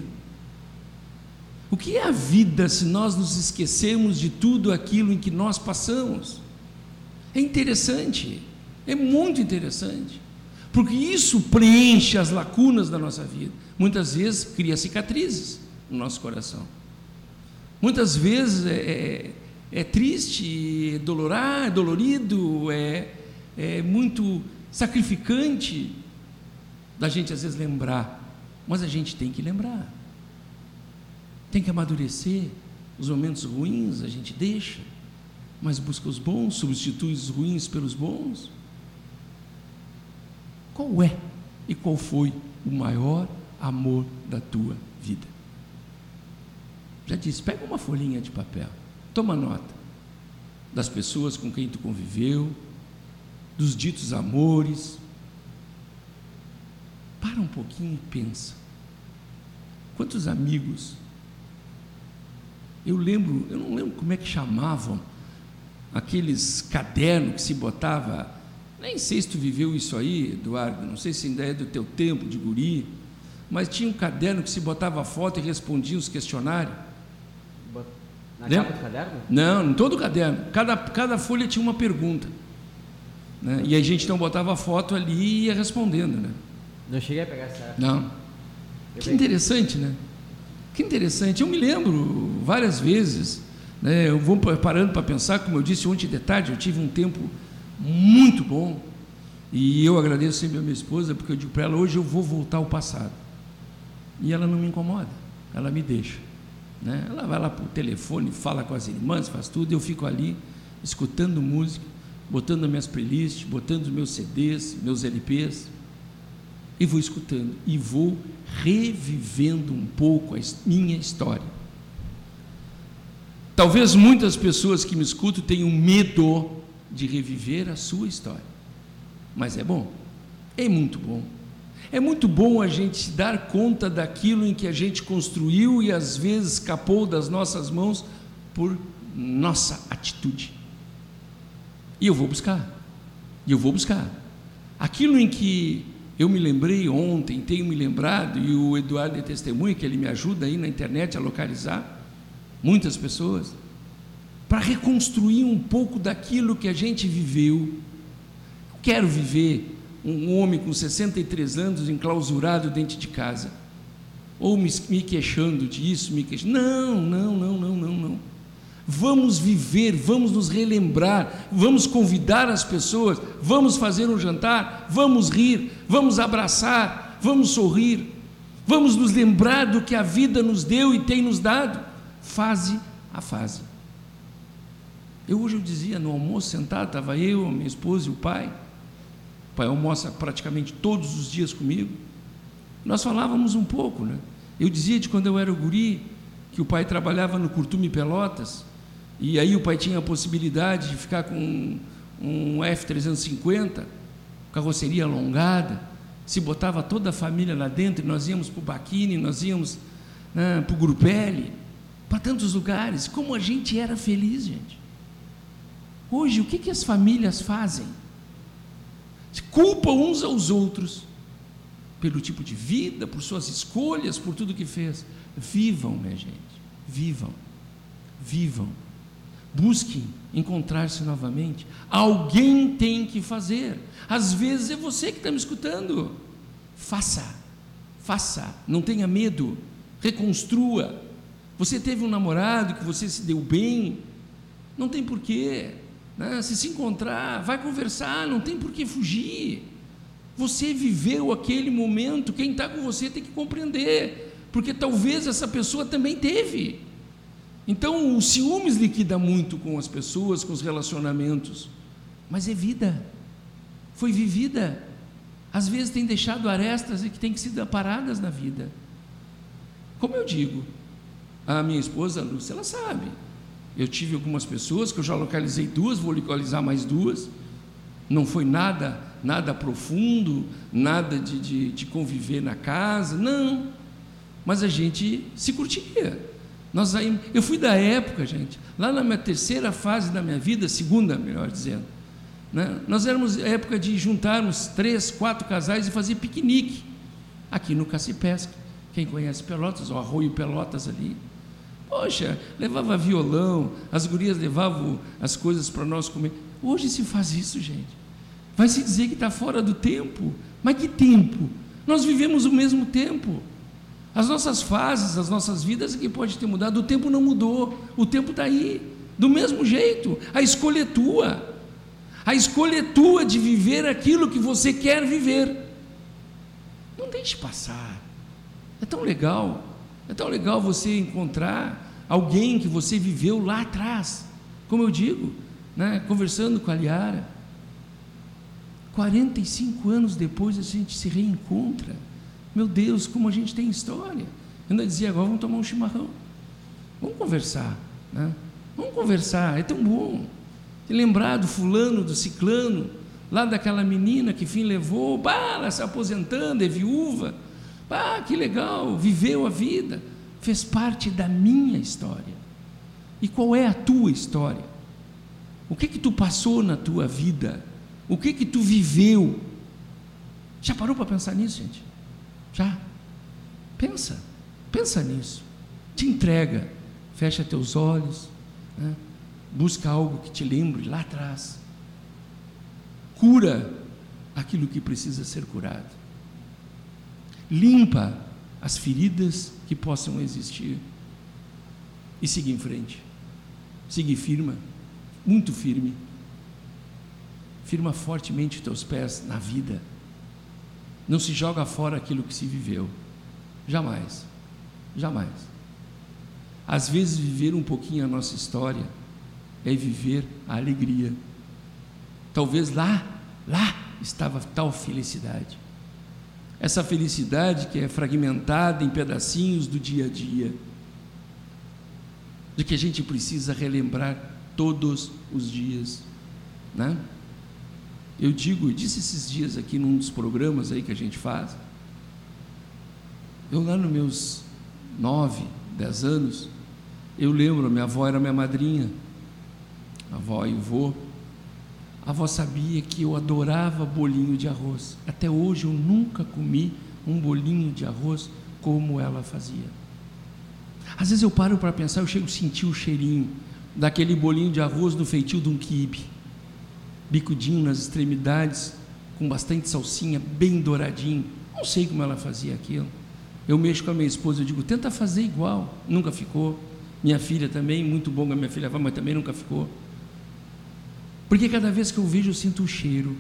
O que é a vida se nós nos esquecemos de tudo aquilo em que nós passamos? É interessante, é muito interessante, porque isso preenche as lacunas da nossa vida. Muitas vezes cria cicatrizes no nosso coração. Muitas vezes é, é, é triste, é, dolorado, é dolorido, é, é muito sacrificante da gente às vezes lembrar, mas a gente tem que lembrar tem que amadurecer. Os momentos ruins a gente deixa, mas busca os bons, substitui os ruins pelos bons. Qual é e qual foi o maior amor da tua vida? Já disse, pega uma folhinha de papel, toma nota das pessoas com quem tu conviveu, dos ditos amores. Para um pouquinho e pensa. Quantos amigos eu lembro, eu não lembro como é que chamavam aqueles cadernos que se botava. Nem sei se tu viveu isso aí, Eduardo, não sei se ainda é do teu tempo de guri, mas tinha um caderno que se botava foto e respondia os questionários. Na capa do caderno? Não, em todo o caderno. Cada, cada folha tinha uma pergunta. Né? E a gente então botava a foto ali e ia respondendo. Né? Não cheguei a pegar essa Não. Eu que interessante, né? Que interessante. Eu me lembro várias vezes. Né? Eu vou parando para pensar, como eu disse ontem de tarde, eu tive um tempo muito bom. E eu agradeço sempre a minha esposa, porque eu digo para ela: hoje eu vou voltar ao passado. E ela não me incomoda, ela me deixa. Né? Ela vai lá para o telefone, fala com as irmãs, faz tudo, eu fico ali escutando música, botando as minhas playlists, botando os meus CDs, meus LPs, e vou escutando, e vou revivendo um pouco a minha história. Talvez muitas pessoas que me escutam tenham medo de reviver a sua história, mas é bom, é muito bom. É muito bom a gente dar conta daquilo em que a gente construiu e às vezes escapou das nossas mãos por nossa atitude. E eu vou buscar. E eu vou buscar. Aquilo em que eu me lembrei ontem, tenho me lembrado, e o Eduardo é testemunha, que ele me ajuda aí na internet a localizar muitas pessoas, para reconstruir um pouco daquilo que a gente viveu. Eu quero viver um homem com 63 anos enclausurado dentro de casa, ou me, me queixando disso, me queixando. Não, não, não, não, não, não. Vamos viver, vamos nos relembrar, vamos convidar as pessoas, vamos fazer um jantar, vamos rir, vamos abraçar, vamos sorrir, vamos nos lembrar do que a vida nos deu e tem nos dado, fase a fase. Eu hoje eu dizia no almoço sentado, estava eu, a minha esposa e o pai. O pai almoça praticamente todos os dias comigo. Nós falávamos um pouco, né? Eu dizia de quando eu era guri que o pai trabalhava no Curtume Pelotas e aí o pai tinha a possibilidade de ficar com um, um F350, carroceria alongada, se botava toda a família lá dentro, e nós íamos para o Baquini, nós íamos né, para o Grupelli, para tantos lugares. Como a gente era feliz, gente. Hoje, o que, que as famílias fazem? culpa uns aos outros pelo tipo de vida, por suas escolhas, por tudo que fez. Vivam, minha gente, vivam, vivam. Busquem encontrar-se novamente. Alguém tem que fazer. Às vezes é você que está me escutando. Faça, faça, não tenha medo, reconstrua. Você teve um namorado que você se deu bem, não tem porquê. Né? Se se encontrar, vai conversar, não tem por que fugir. Você viveu aquele momento, quem está com você tem que compreender, porque talvez essa pessoa também teve. Então, o ciúmes liquida muito com as pessoas, com os relacionamentos, mas é vida, foi vivida. Às vezes tem deixado arestas e que tem que ser paradas na vida. Como eu digo, a minha esposa, a Lúcia, ela sabe. Eu tive algumas pessoas que eu já localizei duas, vou localizar mais duas. Não foi nada, nada profundo, nada de, de, de conviver na casa, não. Mas a gente se curtia. Nós aí, eu fui da época, gente, lá na minha terceira fase da minha vida, segunda, melhor dizendo. Né? Nós éramos época de juntarmos três, quatro casais e fazer piquenique aqui no Cacipesca. Quem conhece Pelotas, o Arroio Pelotas ali. Poxa, levava violão, as gurias levavam as coisas para nós comer. Hoje se faz isso, gente. Vai se dizer que está fora do tempo. Mas que tempo? Nós vivemos o mesmo tempo. As nossas fases, as nossas vidas é que pode ter mudado. O tempo não mudou. O tempo está aí. Do mesmo jeito. A escolha é tua. A escolha é tua de viver aquilo que você quer viver. Não deixe passar. É tão legal. É tão legal você encontrar alguém que você viveu lá atrás, como eu digo, né, conversando com a Liara. 45 anos depois a gente se reencontra. Meu Deus, como a gente tem história. Eu ainda dizia, agora vamos tomar um chimarrão. Vamos conversar. Né? Vamos conversar, é tão bom. E lembrar do fulano, do ciclano, lá daquela menina que fim levou, bah, ela se aposentando, é viúva. Ah, que legal, viveu a vida, fez parte da minha história. E qual é a tua história? O que que tu passou na tua vida? O que que tu viveu? Já parou para pensar nisso, gente? Já? Pensa, pensa nisso. Te entrega, fecha teus olhos, né? busca algo que te lembre lá atrás. Cura aquilo que precisa ser curado. Limpa as feridas que possam existir e siga em frente. Siga firme, muito firme. Firma fortemente teus pés na vida. Não se joga fora aquilo que se viveu. Jamais. Jamais. Às vezes, viver um pouquinho a nossa história é viver a alegria. Talvez lá, lá estava tal felicidade. Essa felicidade que é fragmentada em pedacinhos do dia a dia, de que a gente precisa relembrar todos os dias, né? Eu digo, eu disse esses dias aqui num dos programas aí que a gente faz, eu lá nos meus nove, dez anos, eu lembro, minha avó era minha madrinha, a avó e o vô, a avó sabia que eu adorava bolinho de arroz. Até hoje eu nunca comi um bolinho de arroz como ela fazia. Às vezes eu paro para pensar, eu chego a sentir o cheirinho daquele bolinho de arroz no feitio de um quibe, bicudinho nas extremidades, com bastante salsinha, bem douradinho. Não sei como ela fazia aquilo. Eu mexo com a minha esposa, eu digo, tenta fazer igual. Nunca ficou. Minha filha também, muito bom que a minha filha vai, mas também nunca ficou. Porque cada vez que eu vejo, eu sinto o cheiro.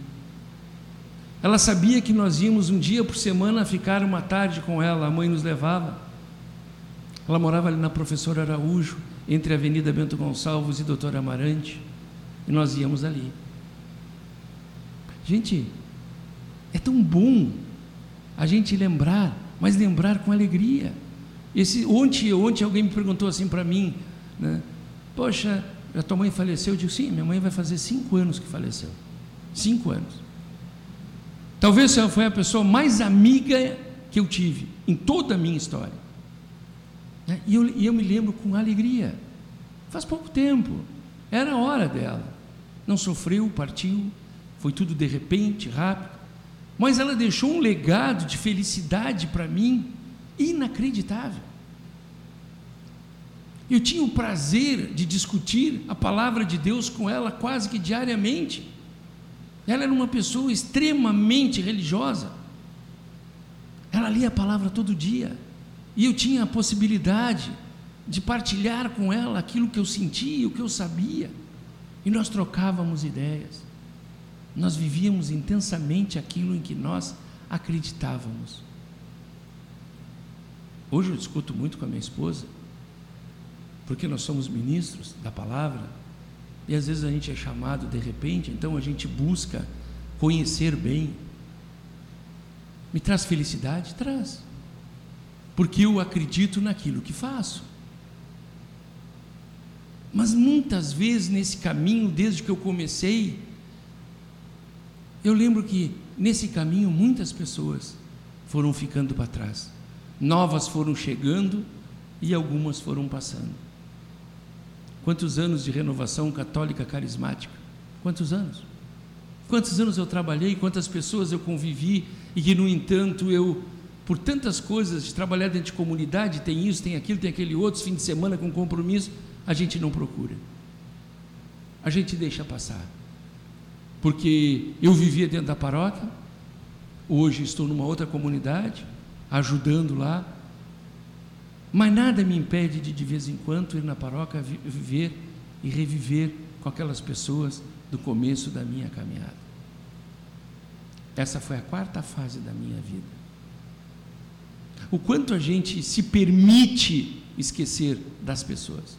Ela sabia que nós íamos um dia por semana ficar uma tarde com ela, a mãe nos levava. Ela morava ali na Professora Araújo, entre a Avenida Bento Gonçalves e Doutor Amarante, e nós íamos ali. Gente, é tão bom a gente lembrar, mas lembrar com alegria. Esse, ontem, ontem alguém me perguntou assim para mim, né? Poxa, a tua mãe faleceu? Eu digo, sim, minha mãe vai fazer cinco anos que faleceu. Cinco anos. Talvez ela foi a pessoa mais amiga que eu tive em toda a minha história. Né? E eu, e eu me lembro com alegria. Faz pouco tempo. Era a hora dela. Não sofreu, partiu. Foi tudo de repente, rápido. Mas ela deixou um legado de felicidade para mim inacreditável. Eu tinha o prazer de discutir a palavra de Deus com ela quase que diariamente. Ela era uma pessoa extremamente religiosa. Ela lia a palavra todo dia. E eu tinha a possibilidade de partilhar com ela aquilo que eu sentia, o que eu sabia. E nós trocávamos ideias. Nós vivíamos intensamente aquilo em que nós acreditávamos. Hoje eu discuto muito com a minha esposa porque nós somos ministros da palavra, e às vezes a gente é chamado de repente, então a gente busca conhecer bem. Me traz felicidade? Traz. Porque eu acredito naquilo que faço. Mas muitas vezes nesse caminho, desde que eu comecei, eu lembro que nesse caminho muitas pessoas foram ficando para trás, novas foram chegando e algumas foram passando. Quantos anos de renovação católica carismática? Quantos anos? Quantos anos eu trabalhei, quantas pessoas eu convivi e que, no entanto, eu, por tantas coisas, de trabalhar dentro de comunidade, tem isso, tem aquilo, tem aquele outro, fim de semana com compromisso, a gente não procura. A gente deixa passar. Porque eu vivia dentro da paróquia, hoje estou numa outra comunidade, ajudando lá, mas nada me impede de, de vez em quando, ir na paróquia viver e reviver com aquelas pessoas do começo da minha caminhada. Essa foi a quarta fase da minha vida. O quanto a gente se permite esquecer das pessoas.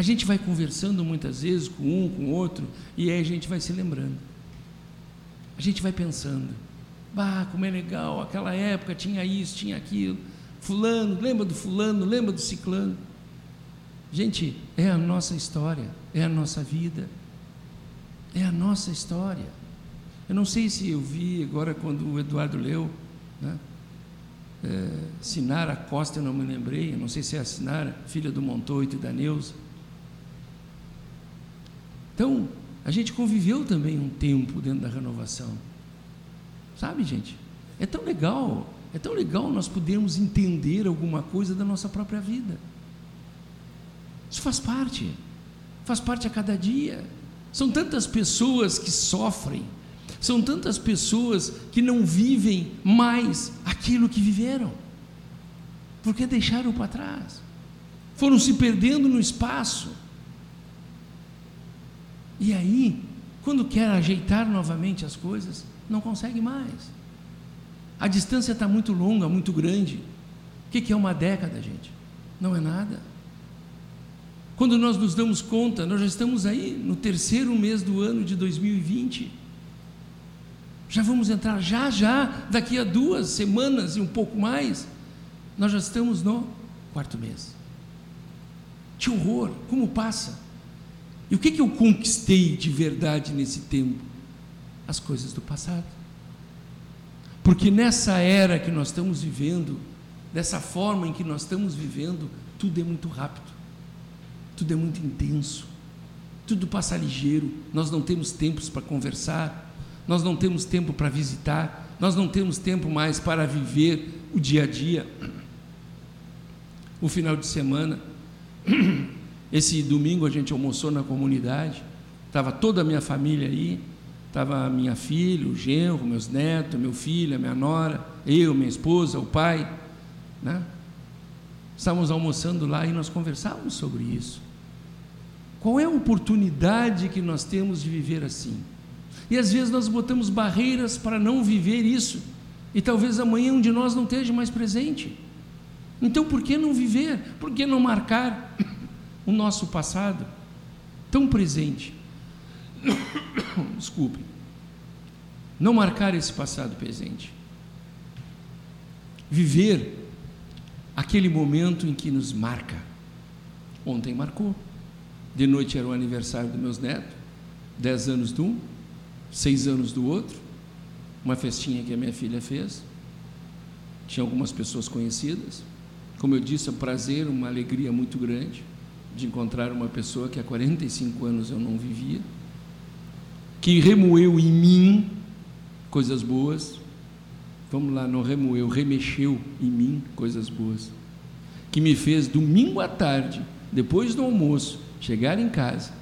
A gente vai conversando muitas vezes com um, com o outro, e aí a gente vai se lembrando. A gente vai pensando, bah, como é legal, aquela época tinha isso, tinha aquilo. Fulano, lembra do fulano, lembra do ciclano. Gente, é a nossa história, é a nossa vida, é a nossa história. Eu não sei se eu vi agora quando o Eduardo leu, né? É, Sinara Costa, eu não me lembrei, eu não sei se é a Sinara, filha do Montoito e da Neuza. Então, a gente conviveu também um tempo dentro da renovação. Sabe, gente? É tão legal é tão legal nós podermos entender alguma coisa da nossa própria vida. Isso faz parte, faz parte a cada dia. São tantas pessoas que sofrem, são tantas pessoas que não vivem mais aquilo que viveram, porque deixaram para trás, foram se perdendo no espaço. E aí, quando quer ajeitar novamente as coisas, não consegue mais. A distância está muito longa, muito grande. O que é uma década, gente? Não é nada. Quando nós nos damos conta, nós já estamos aí no terceiro mês do ano de 2020. Já vamos entrar, já, já, daqui a duas semanas e um pouco mais, nós já estamos no quarto mês. Que horror, como passa. E o que, que eu conquistei de verdade nesse tempo? As coisas do passado. Porque nessa era que nós estamos vivendo, dessa forma em que nós estamos vivendo, tudo é muito rápido tudo é muito intenso, tudo passa ligeiro, nós não temos tempos para conversar, nós não temos tempo para visitar, nós não temos tempo mais para viver o dia a dia. O final de semana, esse domingo a gente almoçou na comunidade, estava toda a minha família aí, estava minha filha, o genro, meus netos, meu filho, a minha nora, eu, minha esposa, o pai, né? Estávamos almoçando lá e nós conversávamos sobre isso. Qual é a oportunidade que nós temos de viver assim? E às vezes nós botamos barreiras para não viver isso, e talvez amanhã um de nós não esteja mais presente. Então por que não viver? Por que não marcar o nosso passado tão presente? Desculpe. Não marcar esse passado presente. Viver aquele momento em que nos marca. Ontem marcou. De noite era o aniversário dos meus netos, dez anos de um, seis anos do outro, uma festinha que a minha filha fez. Tinha algumas pessoas conhecidas. Como eu disse, é um prazer, uma alegria muito grande de encontrar uma pessoa que há 45 anos eu não vivia, que remoeu em mim coisas boas. Vamos lá, não remoeu, remexeu em mim coisas boas. Que me fez domingo à tarde, depois do almoço, chegar em casa,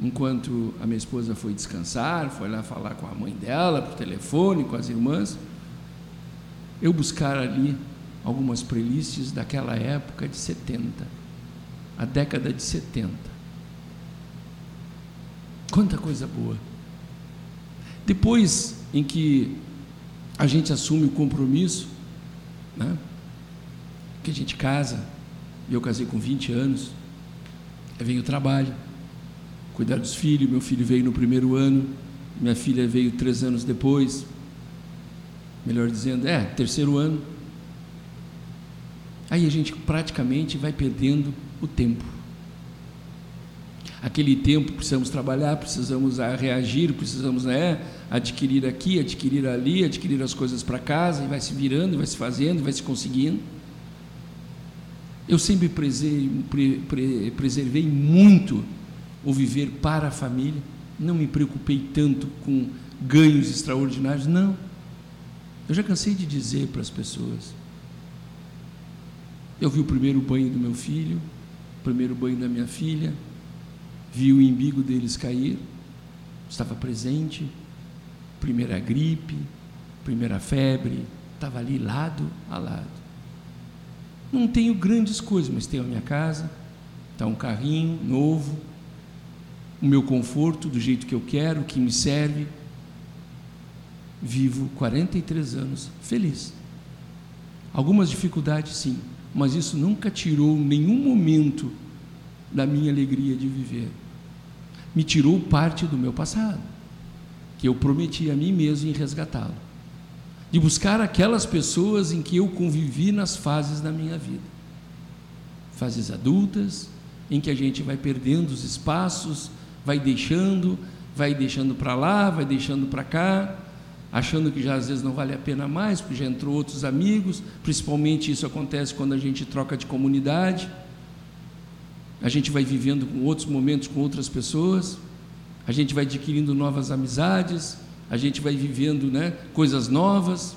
enquanto a minha esposa foi descansar, foi lá falar com a mãe dela, por telefone, com as irmãs, eu buscar ali algumas playlists daquela época de 70, a década de 70. Quanta coisa boa. Depois em que a gente assume o compromisso, né? que a gente casa, eu casei com 20 anos, Aí vem o trabalho, cuidar dos filhos. Meu filho veio no primeiro ano, minha filha veio três anos depois. Melhor dizendo, é, terceiro ano. Aí a gente praticamente vai perdendo o tempo. Aquele tempo precisamos trabalhar, precisamos reagir, precisamos né, adquirir aqui, adquirir ali, adquirir as coisas para casa, e vai se virando, vai se fazendo, vai se conseguindo. Eu sempre preservei, preservei muito o viver para a família, não me preocupei tanto com ganhos extraordinários, não. Eu já cansei de dizer para as pessoas. Eu vi o primeiro banho do meu filho, o primeiro banho da minha filha, vi o embigo deles cair, estava presente, primeira gripe, primeira febre, estava ali lado a lado. Não tenho grandes coisas, mas tenho a minha casa, está um carrinho novo, o meu conforto do jeito que eu quero, que me serve. Vivo 43 anos feliz. Algumas dificuldades, sim, mas isso nunca tirou nenhum momento da minha alegria de viver. Me tirou parte do meu passado, que eu prometi a mim mesmo em resgatá-lo de buscar aquelas pessoas em que eu convivi nas fases da minha vida. Fases adultas, em que a gente vai perdendo os espaços, vai deixando, vai deixando para lá, vai deixando para cá, achando que já às vezes não vale a pena mais, porque já entrou outros amigos, principalmente isso acontece quando a gente troca de comunidade. A gente vai vivendo com outros momentos com outras pessoas, a gente vai adquirindo novas amizades, a gente vai vivendo né, coisas novas.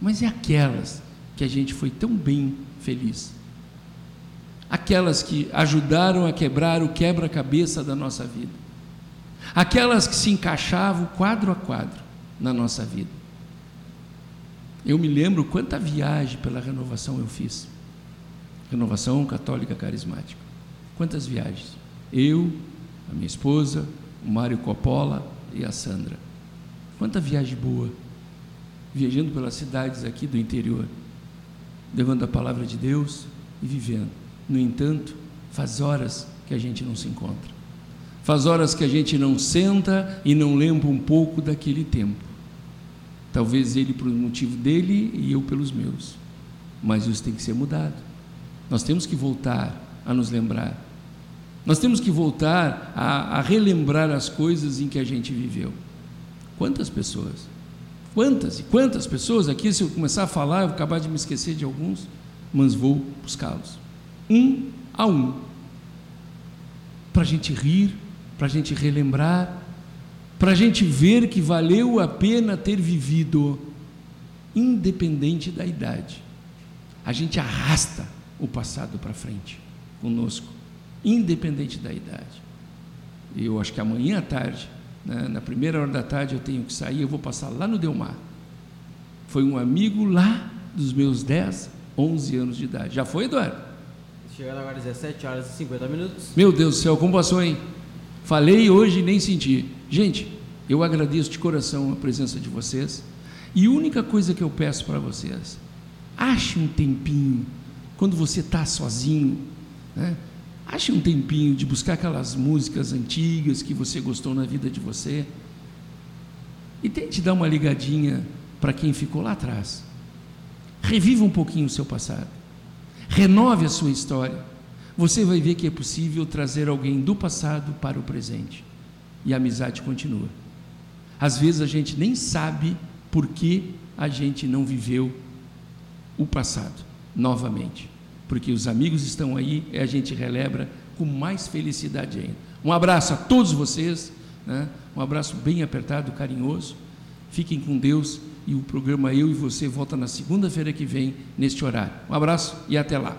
mas é aquelas que a gente foi tão bem feliz. Aquelas que ajudaram a quebrar o quebra-cabeça da nossa vida. Aquelas que se encaixavam quadro a quadro na nossa vida. Eu me lembro quanta viagem pela renovação eu fiz. Renovação Católica Carismática. Quantas viagens? Eu, a minha esposa, o Mário Coppola e a Sandra. Quanta viagem boa. Viajando pelas cidades aqui do interior, levando a palavra de Deus e vivendo. No entanto, faz horas que a gente não se encontra. Faz horas que a gente não senta e não lembra um pouco daquele tempo. Talvez ele por motivo dele e eu pelos meus. Mas isso tem que ser mudado. Nós temos que voltar a nos lembrar. Nós temos que voltar a, a relembrar as coisas em que a gente viveu. Quantas pessoas? Quantas e quantas pessoas aqui, se eu começar a falar, eu vou acabar de me esquecer de alguns, mas vou buscá-los. Um a um. Para a gente rir, para a gente relembrar, para a gente ver que valeu a pena ter vivido, independente da idade. A gente arrasta o passado para frente conosco, independente da idade. Eu acho que amanhã à tarde, né, na primeira hora da tarde, eu tenho que sair, eu vou passar lá no Delmar. Foi um amigo lá dos meus 10, 11 anos de idade. Já foi, Eduardo? Chegando agora às 17 horas e 50 minutos. Meu Deus do céu, como passou, hein? Falei hoje e nem senti. Gente, eu agradeço de coração a presença de vocês. E a única coisa que eu peço para vocês, ache um tempinho, quando você está sozinho, né? ache um tempinho de buscar aquelas músicas antigas que você gostou na vida de você. E tente dar uma ligadinha para quem ficou lá atrás. Reviva um pouquinho o seu passado. Renove a sua história você vai ver que é possível trazer alguém do passado para o presente. E a amizade continua. Às vezes a gente nem sabe por que a gente não viveu o passado novamente. Porque os amigos estão aí e a gente relembra com mais felicidade ainda. Um abraço a todos vocês, né? um abraço bem apertado, carinhoso. Fiquem com Deus e o programa Eu e Você volta na segunda-feira que vem, neste horário. Um abraço e até lá.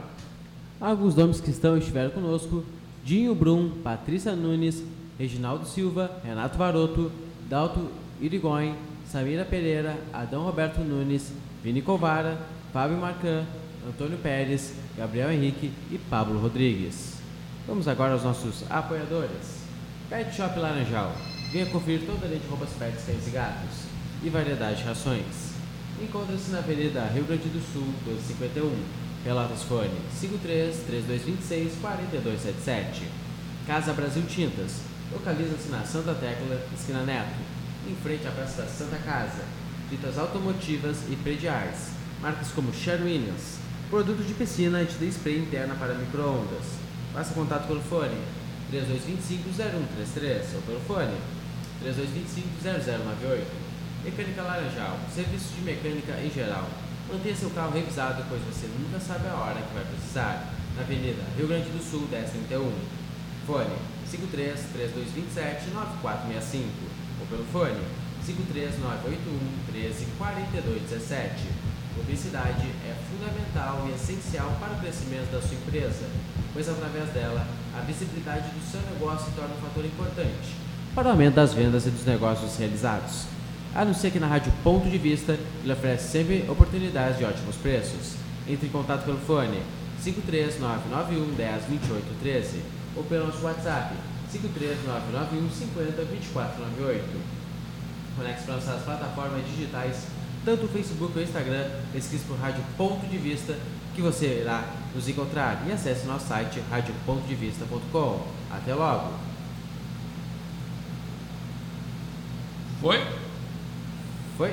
Alguns nomes que estão estiveram conosco: Dinho Brum, Patrícia Nunes, Reginaldo Silva, Renato Varoto, Dalto Irigoyen, Samira Pereira, Adão Roberto Nunes, Vini Covara, Fábio Marcan, Antônio Pérez, Gabriel Henrique e Pablo Rodrigues. Vamos agora aos nossos apoiadores. Pet Shop Laranjal. Venha conferir toda a linha de roupas pets, cães e gatos e variedade de rações. Encontra-se na Avenida Rio Grande do Sul, 251 Pelotas Fone 53 3226 4277. Casa Brasil Tintas. Localiza-se na Santa Tecla, esquina Neto, em frente à Praça da Santa Casa. Tintas automotivas e prediais. Marcas como Sher Williams. Produto de piscina e de spray interna para microondas. Faça contato pelo fone 3225-0133 ou pelo fone 3225-0098. Mecânica Laranjal. Serviço de mecânica em geral Mantenha seu carro revisado, pois você nunca sabe a hora que vai precisar. Na Avenida Rio Grande do Sul, 1031. Fone 53 3227 9465 ou pelo fone 53981 13 42 17. Publicidade é fundamental e essencial para o crescimento da sua empresa, pois através dela a visibilidade do seu negócio se torna um fator importante para o aumento das vendas e dos negócios realizados a não ser que na Rádio Ponto de Vista ele oferece sempre oportunidades de ótimos preços. Entre em contato pelo fone 53991 10 28 13 ou pelo nosso WhatsApp 53991 50 24 98. Conecte para nossas plataformas digitais, tanto o Facebook ou o Instagram, pesquise por Rádio Ponto de Vista, que você irá nos encontrar e acesse nosso site radiopontodevista.com. Até logo! Foi? Foi?